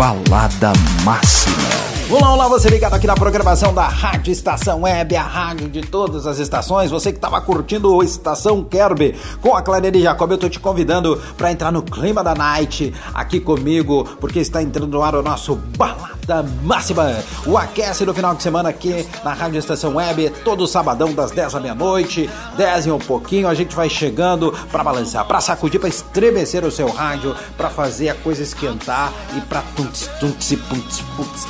Balada Máxima. Olá, olá, você ligado aqui na programação da Rádio Estação Web, a rádio de todas as estações. Você que estava curtindo o Estação Kerb com a Clariane Jacob, eu tô te convidando para entrar no clima da night aqui comigo, porque está entrando no ar o nosso Balada Máxima. O aquece do final de semana aqui na Rádio Estação Web, todo sabadão das 10 à meia-noite, 10 e um pouquinho, a gente vai chegando para balançar, para sacudir, para estremecer o seu rádio, para fazer a coisa esquentar e para tunts, tunts e punts, punts,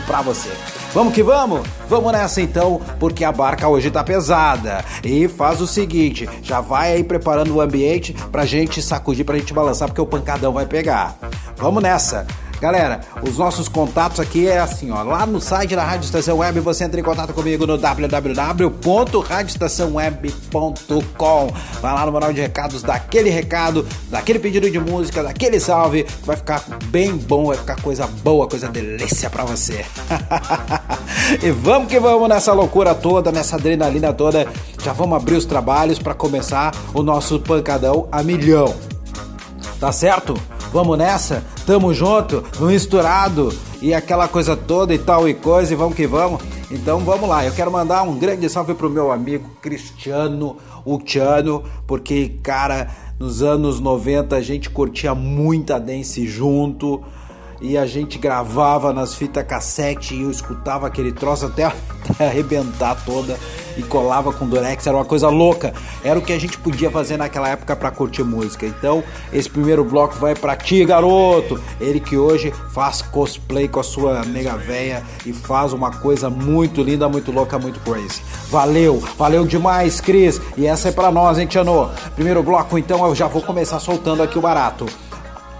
direto pra você. Vamos que vamos? Vamos nessa então, porque a barca hoje tá pesada. E faz o seguinte, já vai aí preparando o ambiente pra gente sacudir, pra gente balançar, porque o pancadão vai pegar. Vamos nessa. Galera, os nossos contatos aqui é assim, ó, lá no site da Rádio Estação Web você entra em contato comigo no www.radioestaçãoweb.com. Vai lá no canal de recados, daquele recado, daquele pedido de música, daquele salve, que vai ficar bem bom, vai ficar coisa boa, coisa delícia para você. e vamos que vamos nessa loucura toda, nessa adrenalina toda. Já vamos abrir os trabalhos para começar o nosso pancadão a milhão. Tá certo? Vamos nessa? Tamo junto, misturado e aquela coisa toda e tal e coisa e vamos que vamos. Então vamos lá, eu quero mandar um grande salve pro meu amigo Cristiano Ucciano, porque cara, nos anos 90 a gente curtia muita dance junto e a gente gravava nas fitas cassete e eu escutava aquele troço até, até arrebentar toda e colava com durex, era uma coisa louca. Era o que a gente podia fazer naquela época para curtir música. Então, esse primeiro bloco vai para ti, garoto. Ele que hoje faz cosplay com a sua nega véia e faz uma coisa muito linda, muito louca, muito crazy. Valeu, valeu demais, Cris. E essa é para nós, hein, Tiano? Primeiro bloco, então eu já vou começar soltando aqui o barato.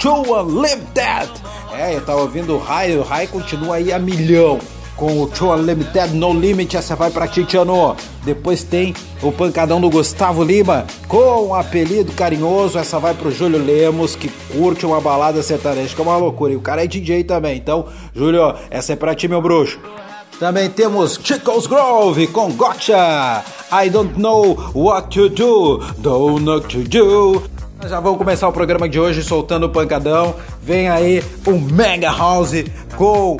To Unlimited. É, eu tava ouvindo o Rai, o Rai continua aí a milhão com o To Unlimited No Limit, essa vai pra Titiano. Depois tem o pancadão do Gustavo Lima com um apelido carinhoso, essa vai pro Júlio Lemos, que curte uma balada sertaneja, que é uma loucura. E o cara é DJ também, então, Júlio, essa é pra ti, meu bruxo. Também temos Chico's Grove com Gotcha. I don't know what to do, don't know what to do. Já vamos começar o programa de hoje soltando o pancadão. Vem aí o Mega House com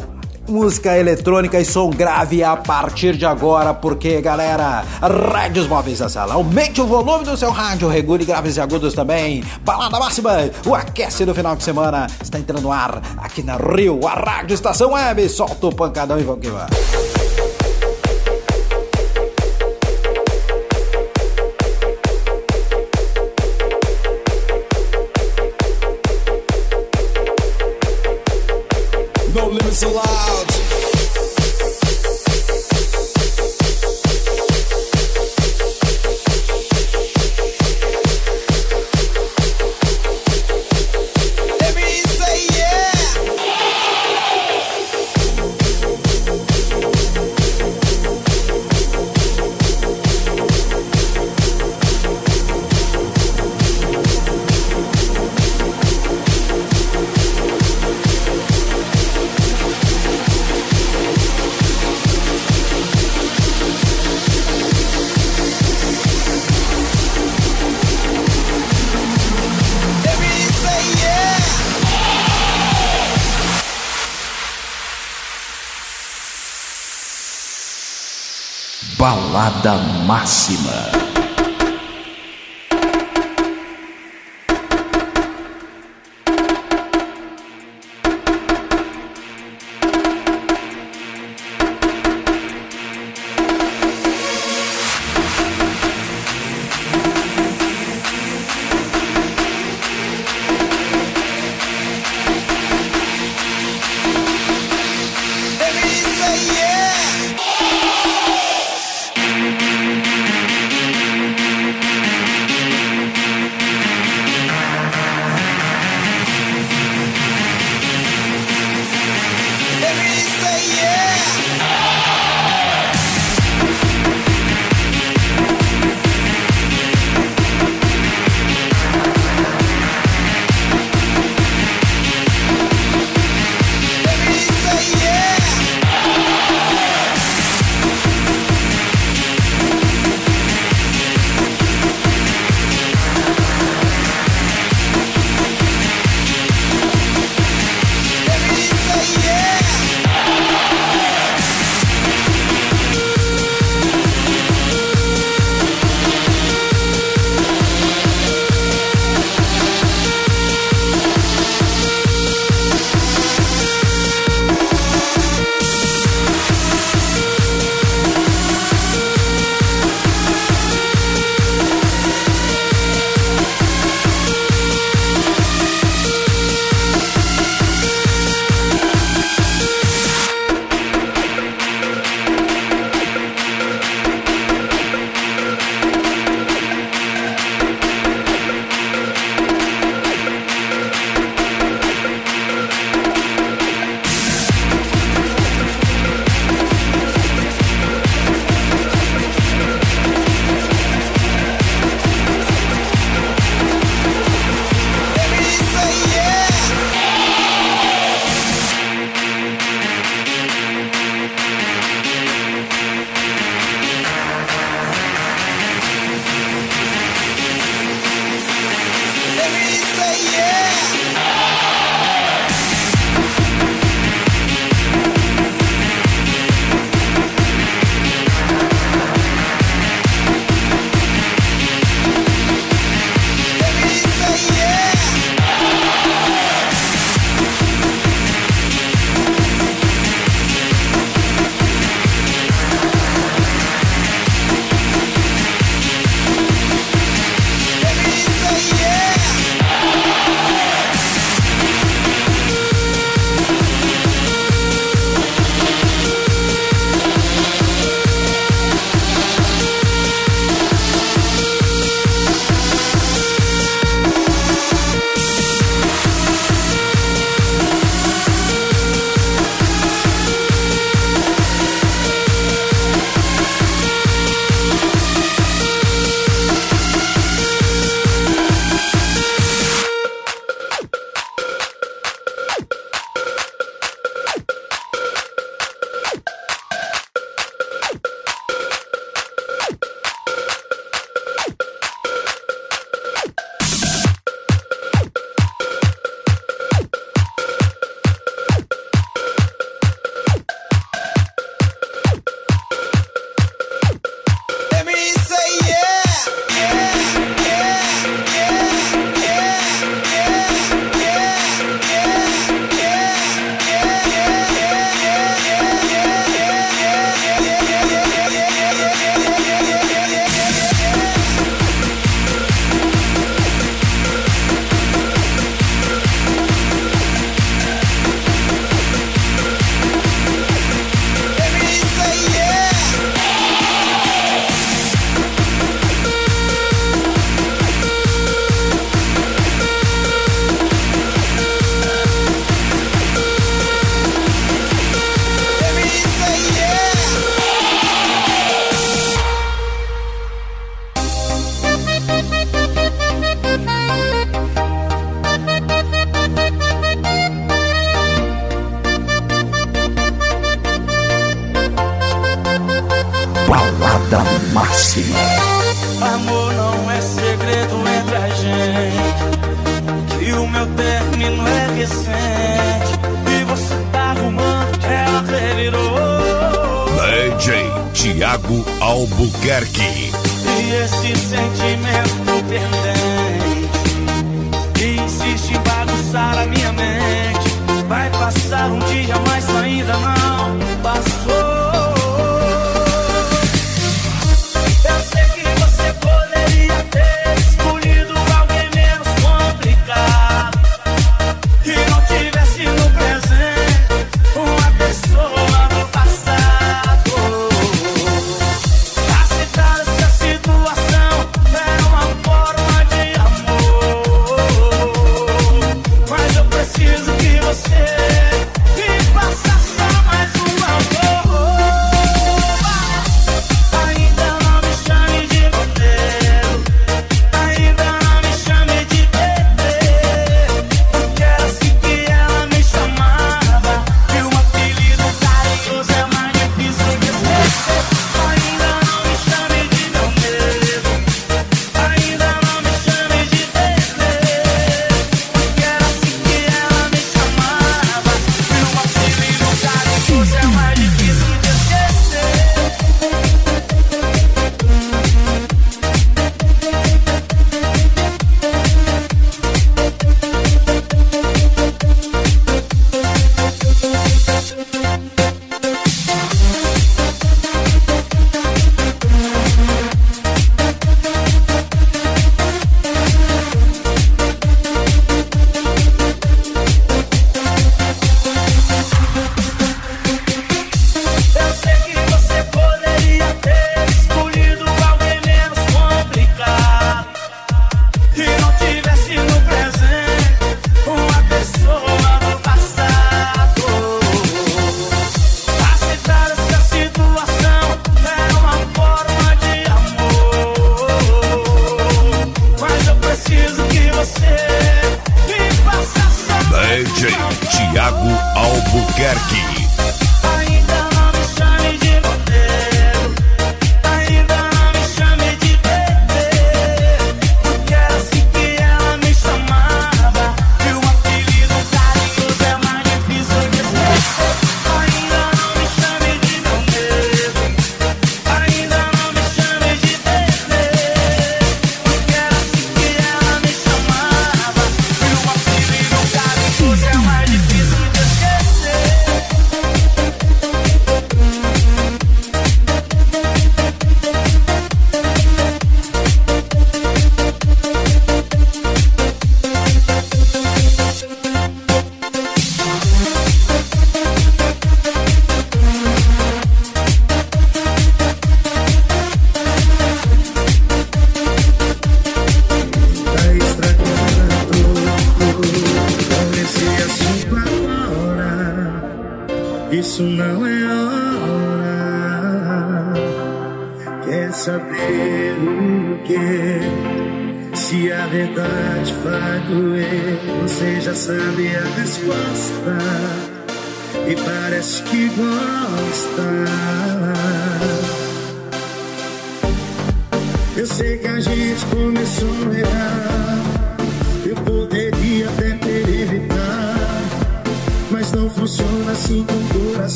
música eletrônica e som grave a partir de agora, porque galera, rádios móveis da sala, aumente o volume do seu rádio, regule graves e agudos também. Balada máxima, o aquece do final de semana está entrando no ar aqui na Rio, a Rádio Estação Web. Solta o pancadão e vamos que vamos. so loud. Balada Máxima.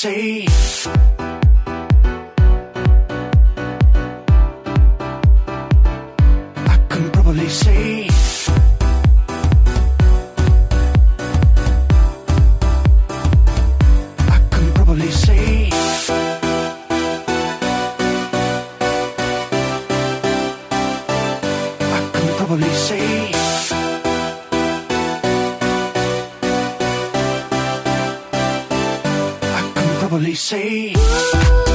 Say police say.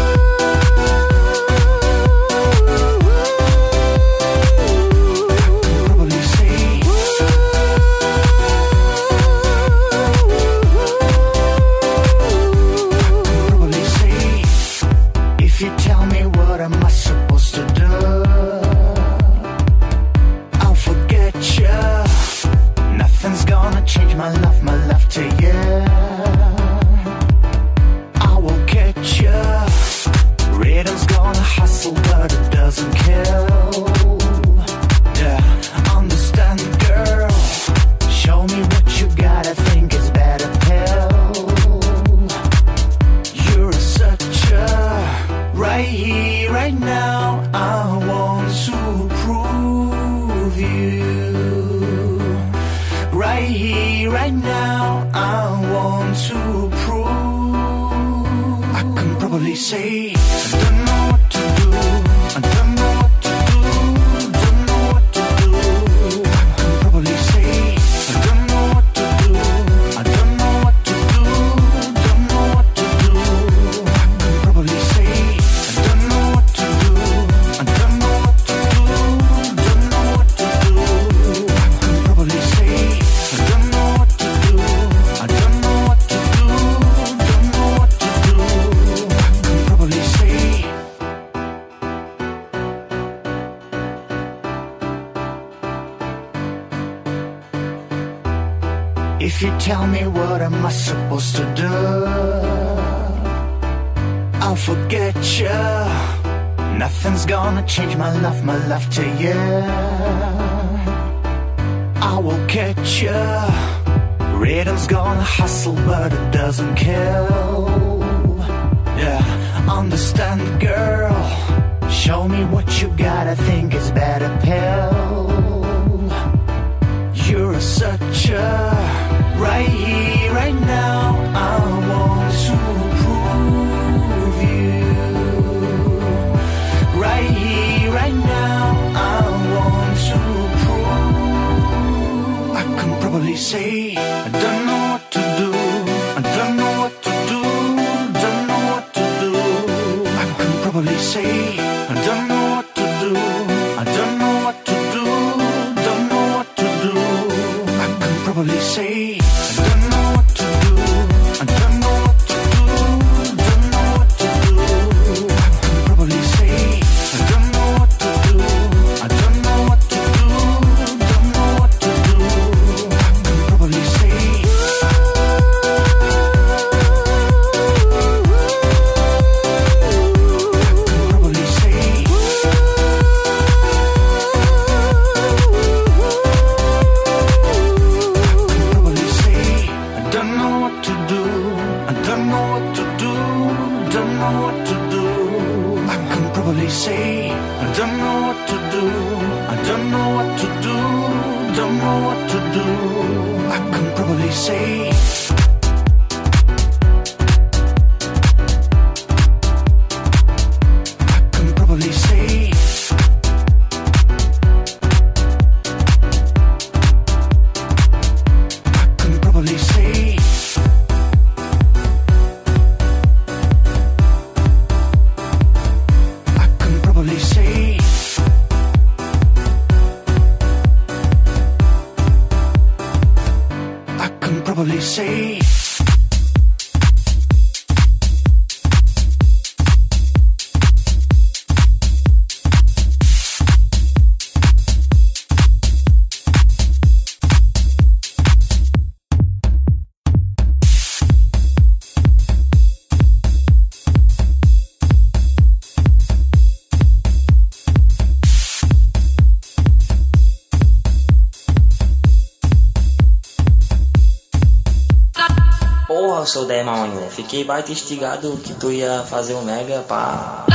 Sou da ainda. Fiquei baita instigado que tu ia fazer o um mega pra.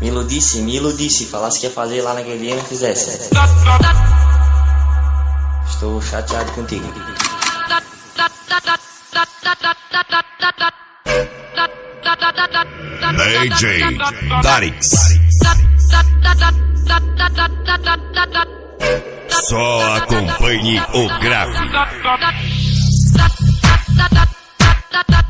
Me iludisse, me iludisse. Falasse que ia fazer lá naquele dia e não fizesse. Estou chateado contigo. DJ Darix. Só acompanhe o grave. da da da da da da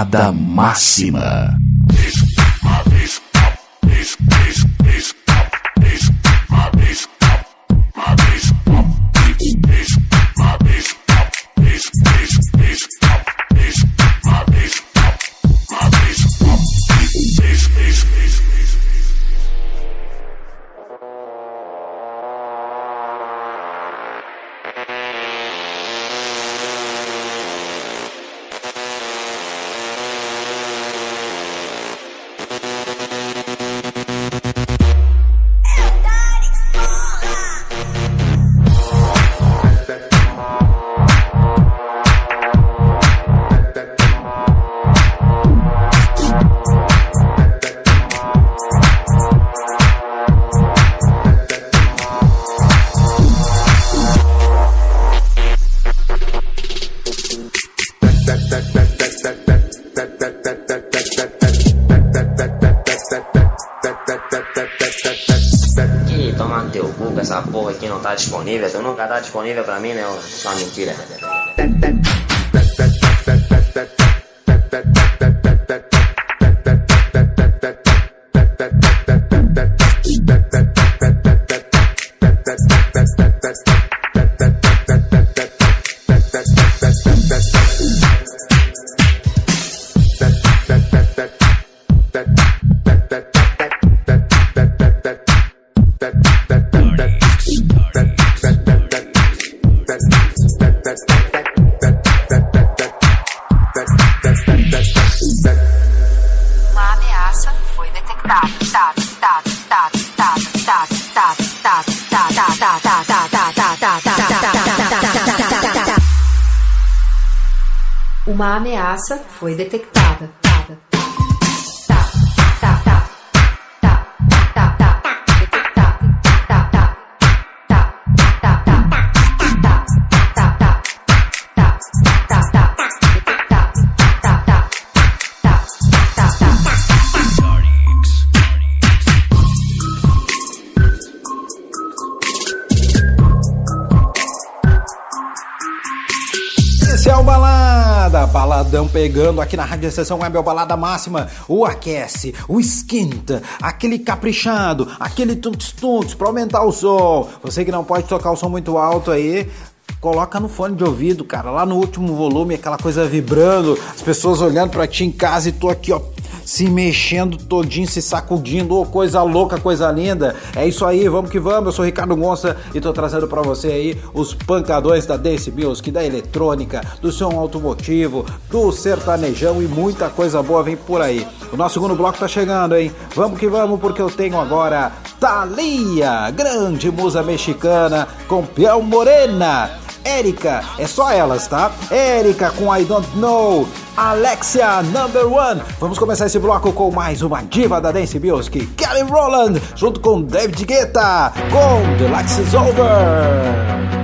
Piada máxima. Foi detectada. Baladão pegando aqui na Rádio Estação Web, é o Balada Máxima, o aquece, o esquenta, aquele caprichado, aquele tuntos-tuntos pra aumentar o som. Você que não pode tocar o som muito alto aí, coloca no fone de ouvido, cara, lá no último volume, aquela coisa vibrando, as pessoas olhando pra ti em casa e tu aqui, ó, se mexendo todinho, se sacudindo, ô coisa louca, coisa linda. É isso aí, vamos que vamos. Eu sou Ricardo Gonça e tô trazendo pra você aí os pancadões da Dance Music, da eletrônica, do som automotivo, do sertanejão e muita coisa boa vem por aí. O nosso segundo bloco tá chegando, hein? Vamos que vamos, porque eu tenho agora Thalia, grande musa mexicana com Piel Morena. Érica, é só elas, tá? Érica com I Don't Know, Alexia Number One. Vamos começar esse bloco com mais uma diva da Dance Music, Kelly Rowland, junto com David Guetta, com The Lights Is Over.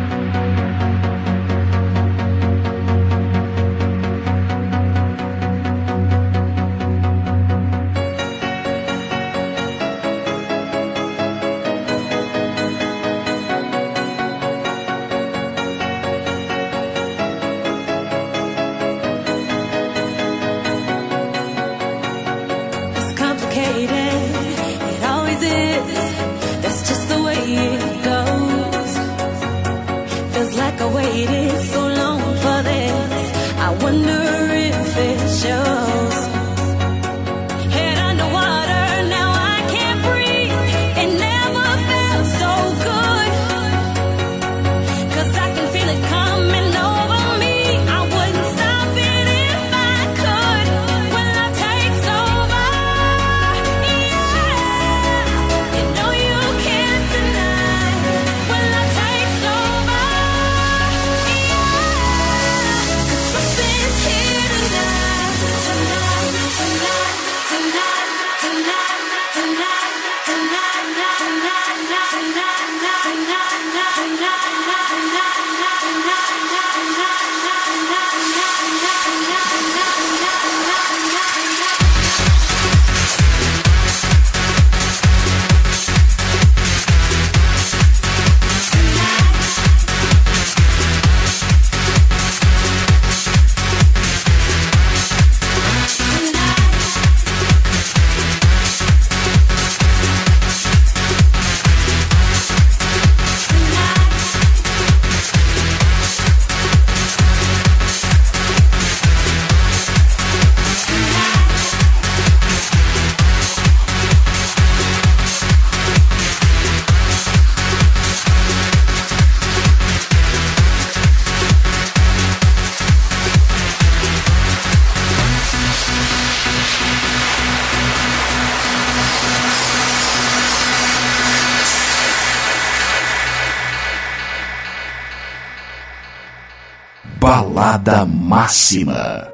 Maxima.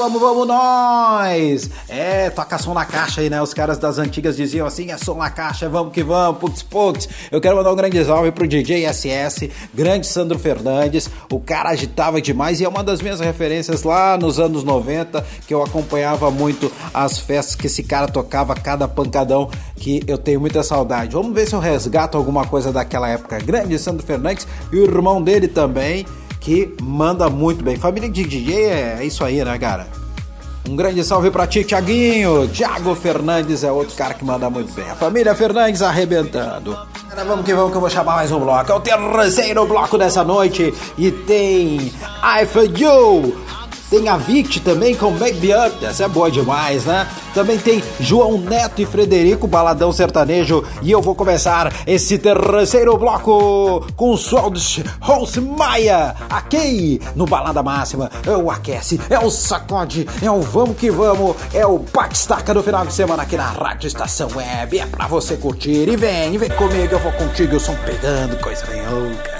vamos, vamos nós! É, toca som na caixa aí, né? Os caras das antigas diziam assim: é som na caixa, vamos que vamos, putz, putz. Eu quero mandar um grande salve pro DJ SS, grande Sandro Fernandes. O cara agitava demais e é uma das minhas referências lá nos anos 90 que eu acompanhava muito as festas que esse cara tocava, cada pancadão que eu tenho muita saudade. Vamos ver se eu resgato alguma coisa daquela época. Grande Sandro Fernandes e o irmão dele também que manda muito bem. Família de DJ é isso aí, né, cara? Um grande salve pra ti, Tiaguinho. Thiago Fernandes é outro cara que manda muito bem. A família Fernandes arrebentando. Vamos que vamos que eu vou chamar mais um bloco. É o terceiro bloco dessa noite. E tem I For You. Tem a Vict também com Make Me Up, essa é boa demais, né? Também tem João Neto e Frederico, Baladão Sertanejo. E eu vou começar esse terceiro bloco com de Rose Maia, aqui no Balada Máxima. É o aquece, é o sacode, é o vamos que vamos, é o bate-staca do final de semana aqui na Rádio Estação Web. É pra você curtir. E vem, vem comigo, eu vou contigo, o som pegando, coisa bem louca.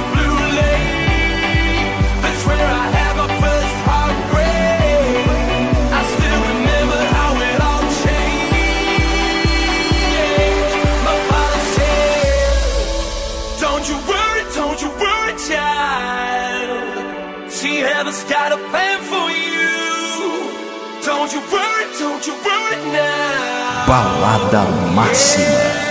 Balada Máxima.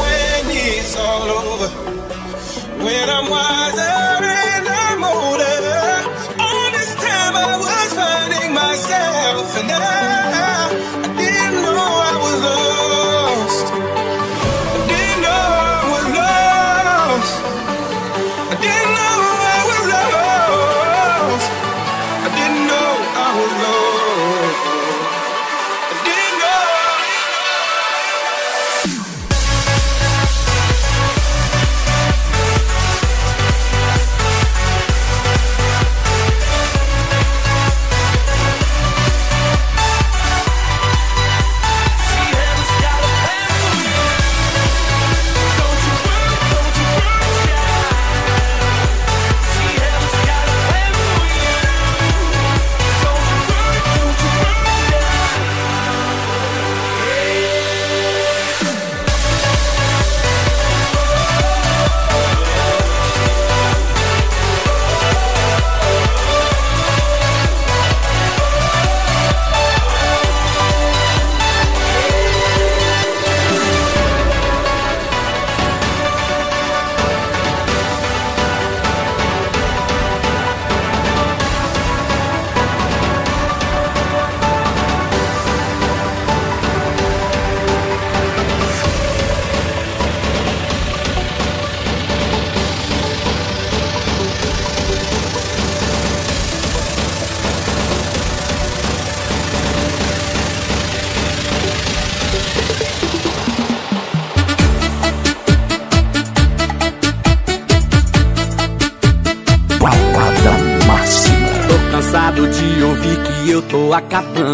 when it's all over. When I'm wiser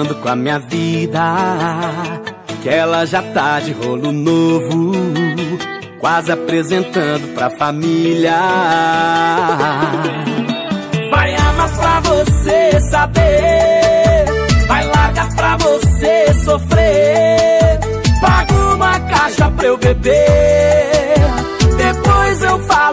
acabando com a minha vida. Que ela já tá de rolo novo, quase apresentando pra família. Vai amar pra você saber, vai largar pra você sofrer. Paga uma caixa pra eu beber, depois eu falo.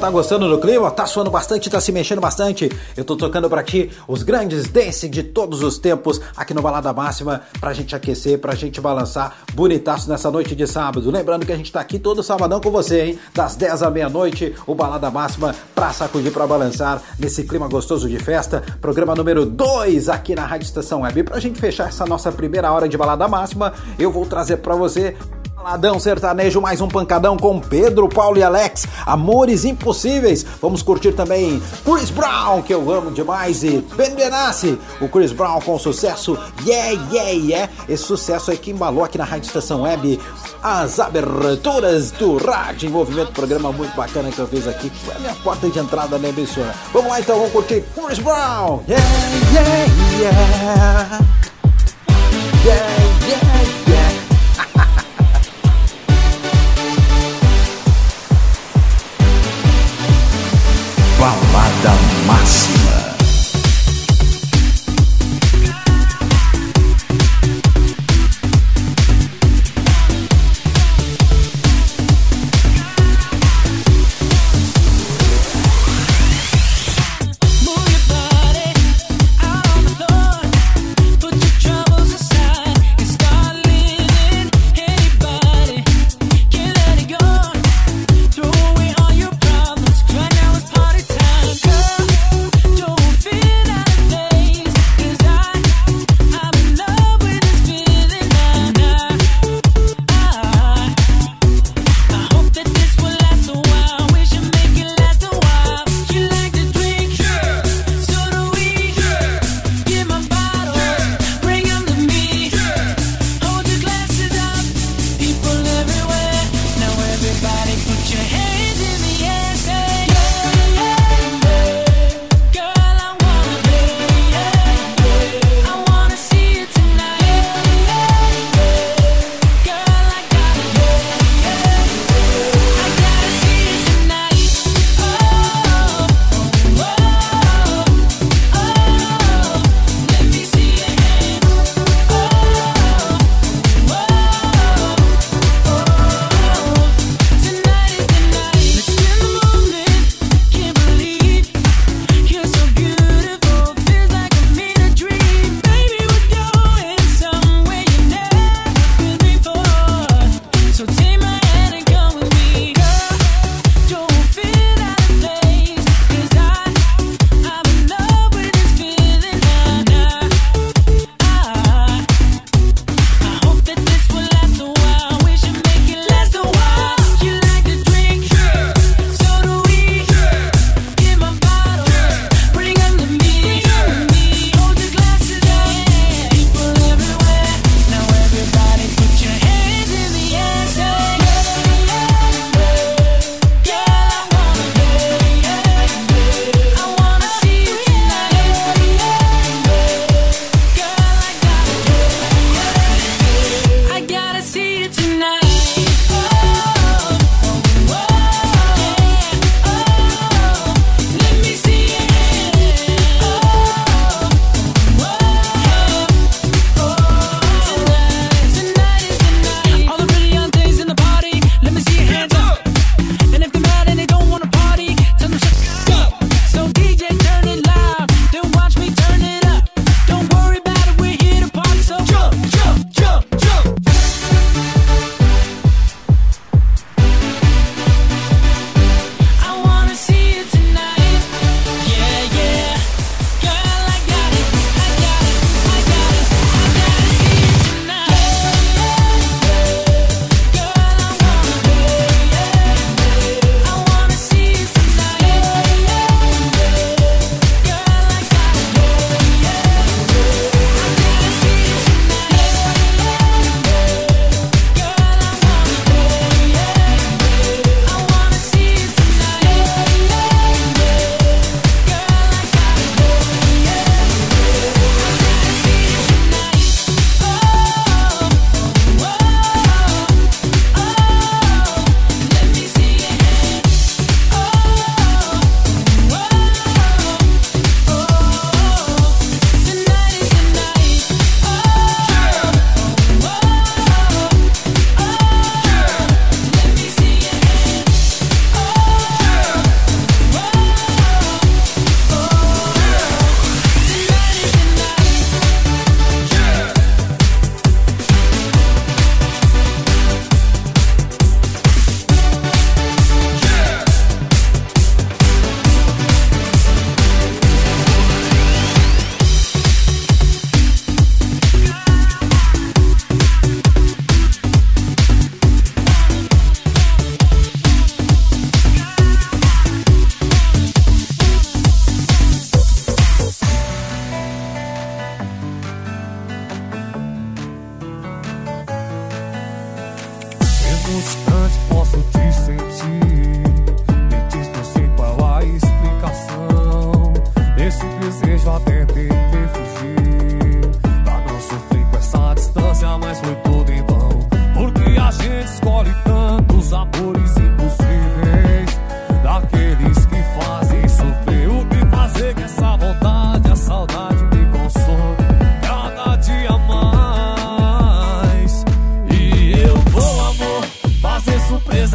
Tá gostando do clima? Tá suando bastante, tá se mexendo bastante? Eu tô tocando pra ti os grandes dance de todos os tempos aqui no Balada Máxima pra gente aquecer, pra gente balançar bonitaço nessa noite de sábado. Lembrando que a gente tá aqui todo sabadão com você, hein? Das 10 à meia-noite, o Balada Máxima pra sacudir, pra balançar nesse clima gostoso de festa. Programa número 2 aqui na Rádio Estação Web. E pra gente fechar essa nossa primeira hora de Balada Máxima, eu vou trazer pra você Baladão sertanejo, mais um pancadão com Pedro, Paulo e Alex. Amores impossíveis. Vamos curtir também Chris Brown, que eu amo demais, e Ben Benassi. O Chris Brown com sucesso Yeah, Yeah, Yeah. Esse sucesso aí que embalou aqui na Rádio Estação Web as aberturas do Rádio Envolvimento. Programa muito bacana que eu fiz aqui. Foi a minha porta de entrada na emissora. Vamos lá então, vamos curtir Chris Brown. Yeah, yeah. Yeah,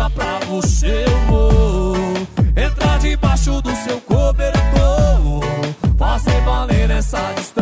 surpresa pra você Eu vou entrar debaixo do seu cobertor. Fazer valer essa distância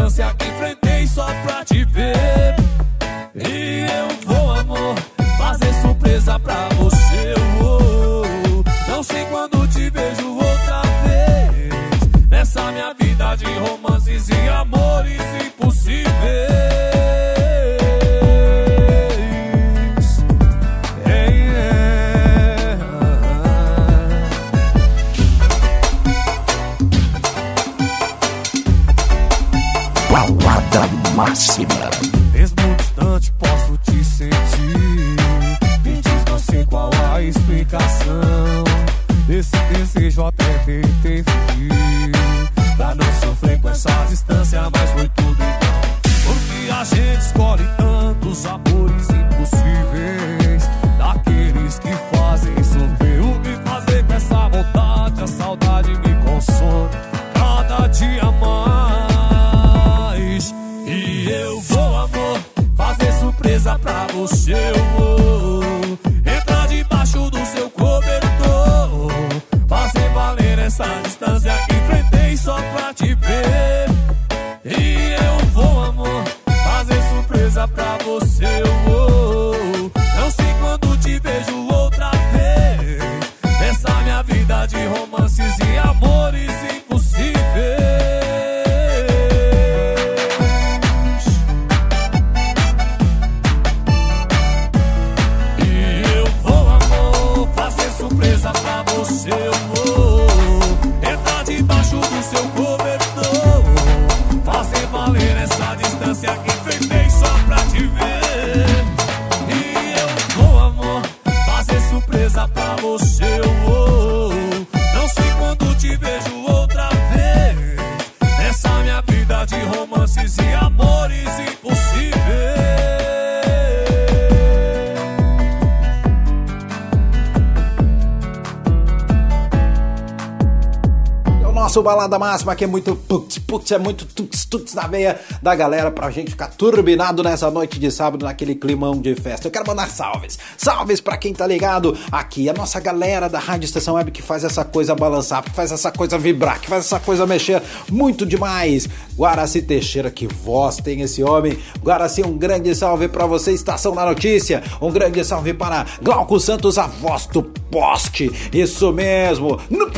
Balada Máxima, que é muito putz, putz, é muito tuts, tuts na veia da galera pra gente ficar turbinado nessa noite de sábado, naquele climão de festa. Eu quero mandar salves. Salves pra quem tá ligado aqui, a nossa galera da Rádio Estação Web que faz essa coisa balançar, que faz essa coisa vibrar, que faz essa coisa mexer muito demais. Guaraci Teixeira, que voz tem esse homem. Guaraci, um grande salve pra você, Estação da Notícia. Um grande salve para Glauco Santos, a voz do poste. Isso mesmo, no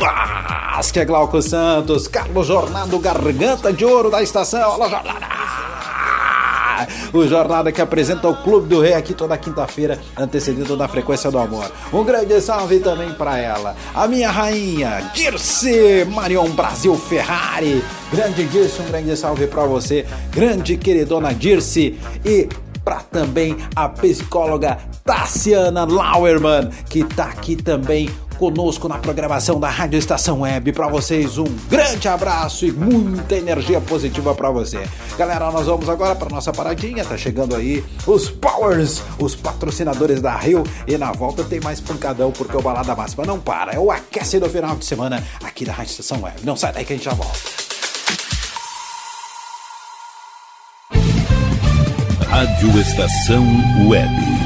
é Glauco Santos. Carlos Jornado, garganta de ouro da estação. Alô, Jornada! O Jornada que apresenta o Clube do Rei aqui toda quinta-feira, antecedido da Frequência do Amor. Um grande salve também para ela, a minha rainha, Dirce Marion Brasil Ferrari. Grande Dirce, um grande salve para você, grande queridona Dirce. E para também a psicóloga Tassiana Lauerman, que tá aqui também conosco na programação da Rádio Estação Web. Para vocês, um grande abraço e muita energia positiva para você. Galera, nós vamos agora para nossa paradinha. Tá chegando aí os Powers, os patrocinadores da Rio. E na volta tem mais pancadão, porque o Balada Máxima não para. É o aquece do final de semana aqui da Rádio Estação Web. Não sai daí que a gente já volta. Rádio Estação Web.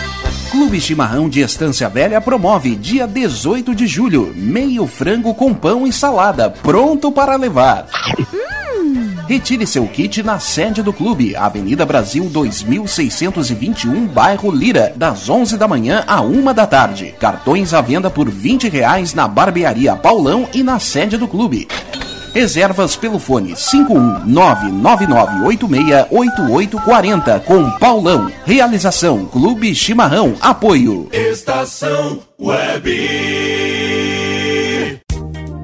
Clube Chimarrão de Estância Velha promove dia 18 de julho, meio frango com pão e salada, pronto para levar. Retire seu kit na sede do clube, Avenida Brasil 2621, bairro Lira, das 11 da manhã à 1 da tarde. Cartões à venda por 20 reais na barbearia Paulão e na sede do clube. Reservas pelo fone 51999868840 com Paulão. Realização Clube Chimarrão. Apoio. Estação Web.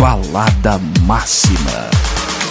Balada Máxima.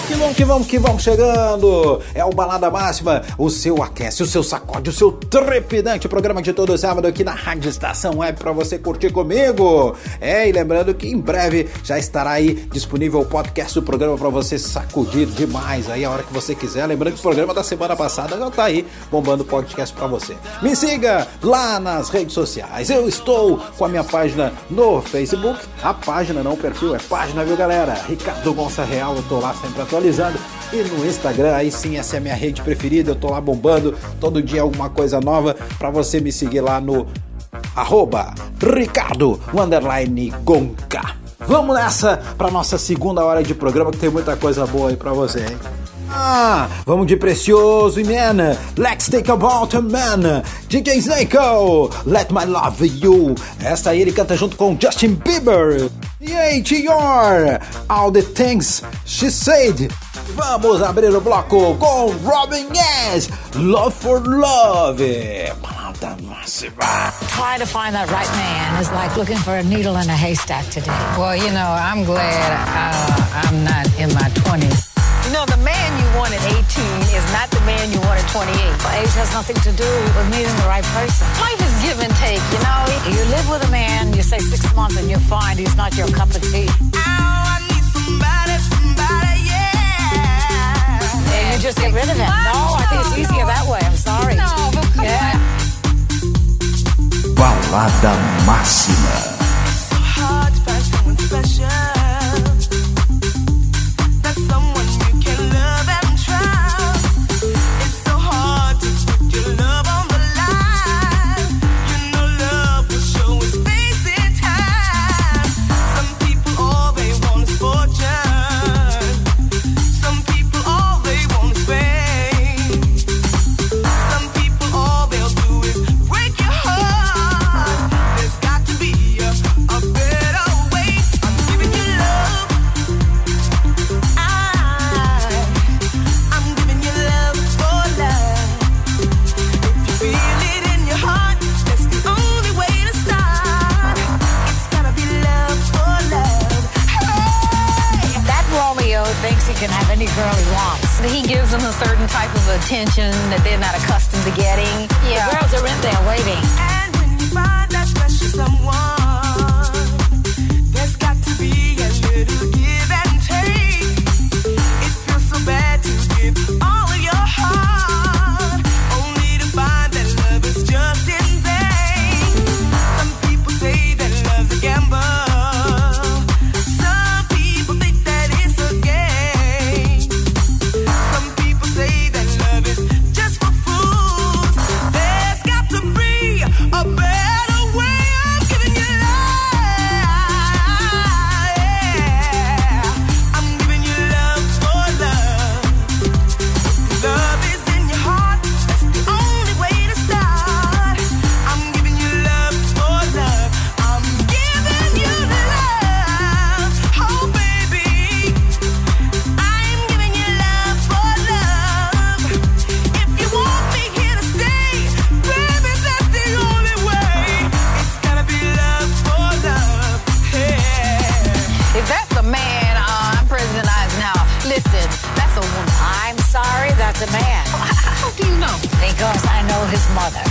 Que bom que vamos que vamos chegando! É o Balada Máxima, o seu aquece, o seu sacode, o seu trepidante programa de todo sábado aqui na Rádio Estação Web para você curtir comigo. É, e lembrando que em breve já estará aí disponível o podcast do programa para você sacudir demais aí a hora que você quiser. Lembrando que o programa da semana passada já tá aí bombando podcast para você. Me siga lá nas redes sociais. Eu estou com a minha página no Facebook. A página, não o perfil, é página, viu galera? Ricardo Gonça Real, eu tô lá sempre atualizando. E no Instagram, aí sim, essa é a minha rede preferida. Eu tô lá bombando todo dia alguma coisa nova para você me seguir lá no arroba Ricardo Underline Gonca. Vamos nessa para nossa segunda hora de programa que tem muita coisa boa aí para você, hein? Ah, vamos de Precioso e Man. Let's take a man. DJ Snako, Let My Love You. Essa aí ele canta junto com Justin Bieber. E aí, All the Things She Said. Vamos abrir o bloco com Robin S. Love for Love. Trying to find that right man is like looking for a needle in a haystack today. Well, you know, I'm glad uh, I'm not in my 20s. You know, the man you want at 18 is not the man you want at 28. Age has nothing to do with meeting the right person. Life is give and take, you know. You live with a man, you say six months, and you find he's not your cup of tea. Oh, I need somebody, somebody, yeah. And you just get rid of him. No, I think it's easier that way. I'm sorry. No, but come yeah. Balada Máxima. Hard to find someone special. any girl he wants. He gives them a certain type of attention that they're not accustomed to getting. Yeah. The girls are in there waiting. And when you find that special someone. mother.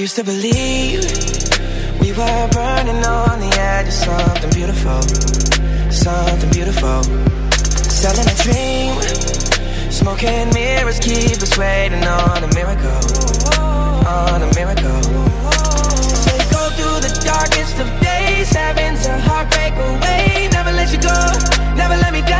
used to believe we were burning on the edge of something beautiful, something beautiful. Selling a dream, smoking mirrors keep us waiting on a miracle, on a miracle. They go through the darkest of days, heavens a heartbreak away. Never let you go, never let me down.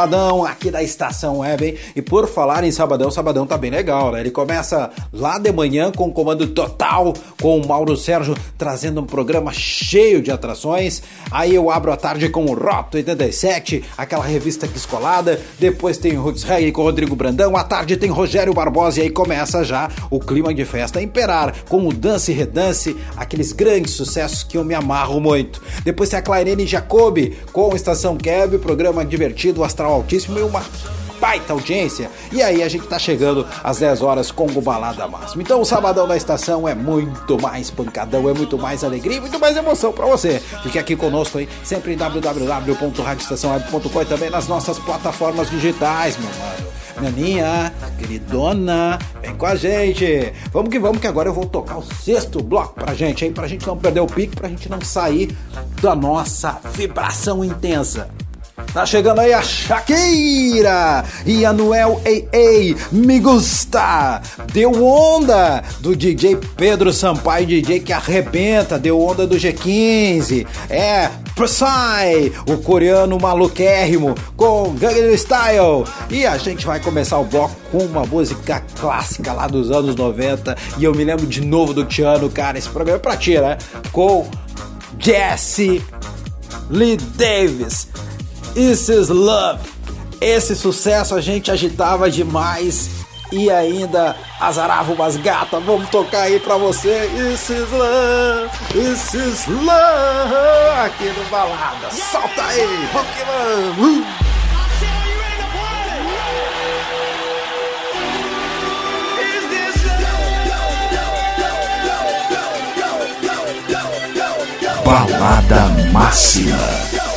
Sabadão aqui da Estação Web, hein? E por falar em sabadão, sabadão tá bem legal, né? Ele começa lá de manhã com o comando total, com o Mauro Sérgio trazendo um programa cheio de atrações. Aí eu abro a tarde com o Roto 87, aquela revista descolada. Depois tem o Roots Reggae com o Rodrigo Brandão. À tarde tem Rogério Barbosa e aí começa já o clima de festa imperar com o Dance e Redance, aqueles grandes sucessos que eu me amarro muito. Depois tem a Clairene Jacobi com Estação Keb, programa divertido, astral altíssimo e uma baita audiência. E aí a gente tá chegando às 10 horas com o Balada Máximo. Então o Sabadão da Estação é muito mais pancadão, é muito mais alegria muito mais emoção para você. Fique aqui conosco aí, sempre em www.radioestaçãoweb.com e também nas nossas plataformas digitais, meu mano. Naninha, queridona, vem com a gente. Vamos que vamos, que agora eu vou tocar o sexto bloco pra gente, hein? Pra gente não perder o pique, pra gente não sair da nossa vibração intensa. Tá chegando aí a Shakira e a Noel Ei Me Gusta, Deu Onda do DJ Pedro Sampaio, DJ que arrebenta, deu onda do G15, é Psy, o coreano maluquérrimo com Gangnam Style. E a gente vai começar o bloco com uma música clássica lá dos anos 90 e eu me lembro de novo do Tiano, cara, esse programa é pra ti, né? Com Jesse Lee Davis. This is Love. Esse sucesso a gente agitava demais e ainda azarava umas gatas. Vamos tocar aí pra você. This is Love. This is Love. Aqui no Balada. Solta aí. Vamos. Uh. Balada Máxima.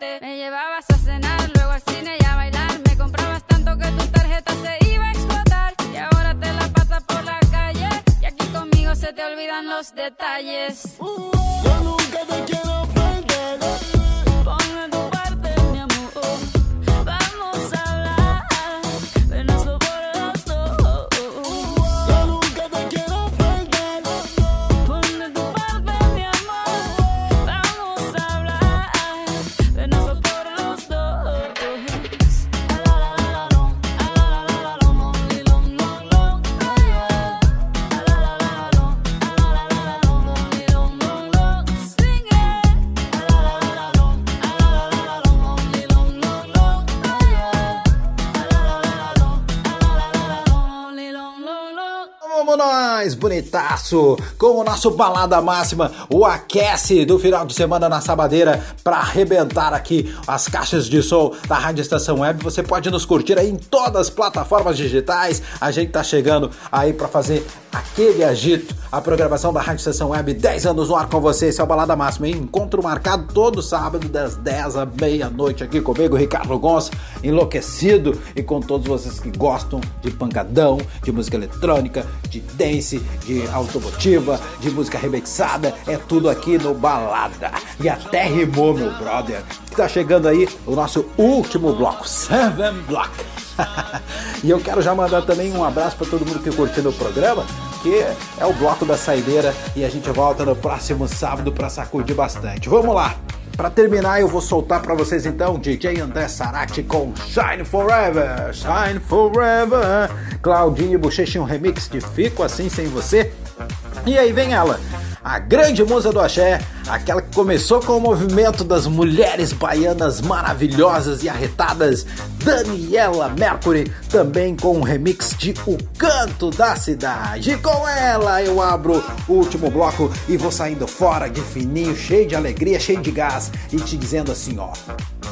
Me llevabas a cenar, luego al cine y a bailar. Me comprabas tanto que tu tarjeta se iba a explotar y ahora te la pasas por la calle y aquí conmigo se te olvidan los detalles. Yo nunca te quiero bonitaço, com o nosso Balada Máxima, o aquece do final de semana na Sabadeira para arrebentar aqui as caixas de som da Rádio Estação Web. Você pode nos curtir aí em todas as plataformas digitais. A gente tá chegando aí para fazer aquele agito, a programação da Rádio Estação Web, 10 anos no ar com você. Esse é o Balada Máxima, hein? Encontro marcado todo sábado, das 10 à meia-noite aqui comigo, Ricardo Gonçalves, enlouquecido e com todos vocês que gostam de pancadão, de música eletrônica, de dance, de automotiva, de música remixada, é tudo aqui no Balada. E até rimou, meu brother, que tá chegando aí o nosso último bloco, Seven Block. e eu quero já mandar também um abraço para todo mundo que curtiu o programa, que é o bloco da saideira e a gente volta no próximo sábado para sacudir bastante. Vamos lá. Para terminar, eu vou soltar para vocês então DJ André Sarati com Shine Forever, Shine Forever. Claudinho Bochecha um remix de Fico Assim Sem Você. E aí vem ela, a grande musa do axé, aquela que começou com o movimento das mulheres baianas maravilhosas e arretadas, Daniela Mercury, também com um remix de O Canto da Cidade. E com ela eu abro o último bloco e vou saindo fora de fininho, cheio de alegria, cheio de gás e te dizendo assim, ó.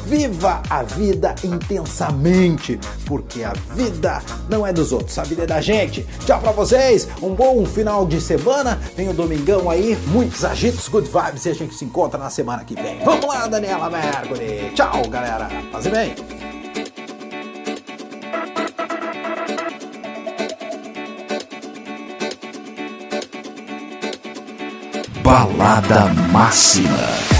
Viva a vida intensamente, porque a vida não é dos outros, a vida é da gente. Tchau pra vocês, um bom final de semana. Vem o domingão aí, muitos agitos, good vibes e a gente se encontra na semana que vem. Vamos lá, Daniela Mercury. Tchau, galera. Fazer bem. Balada Máxima.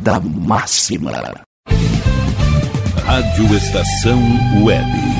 Balada Máxima. Rádio Estação Web.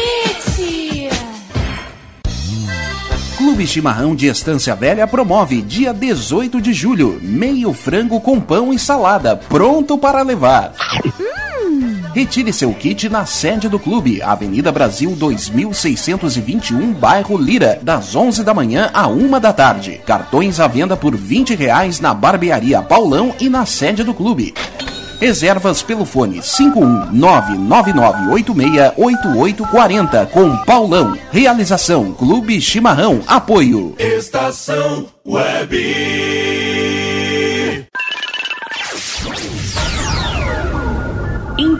Clube Chimarrão de Estância Velha promove dia 18 de julho, meio frango com pão e salada, pronto para levar. Retire seu kit na sede do clube, Avenida Brasil 2621, bairro Lira, das 11 da manhã à 1 da tarde. Cartões à venda por 20 reais na barbearia Paulão e na sede do clube. Reservas pelo fone 51999868840 com Paulão. Realização Clube Chimarrão. Apoio. Estação Web.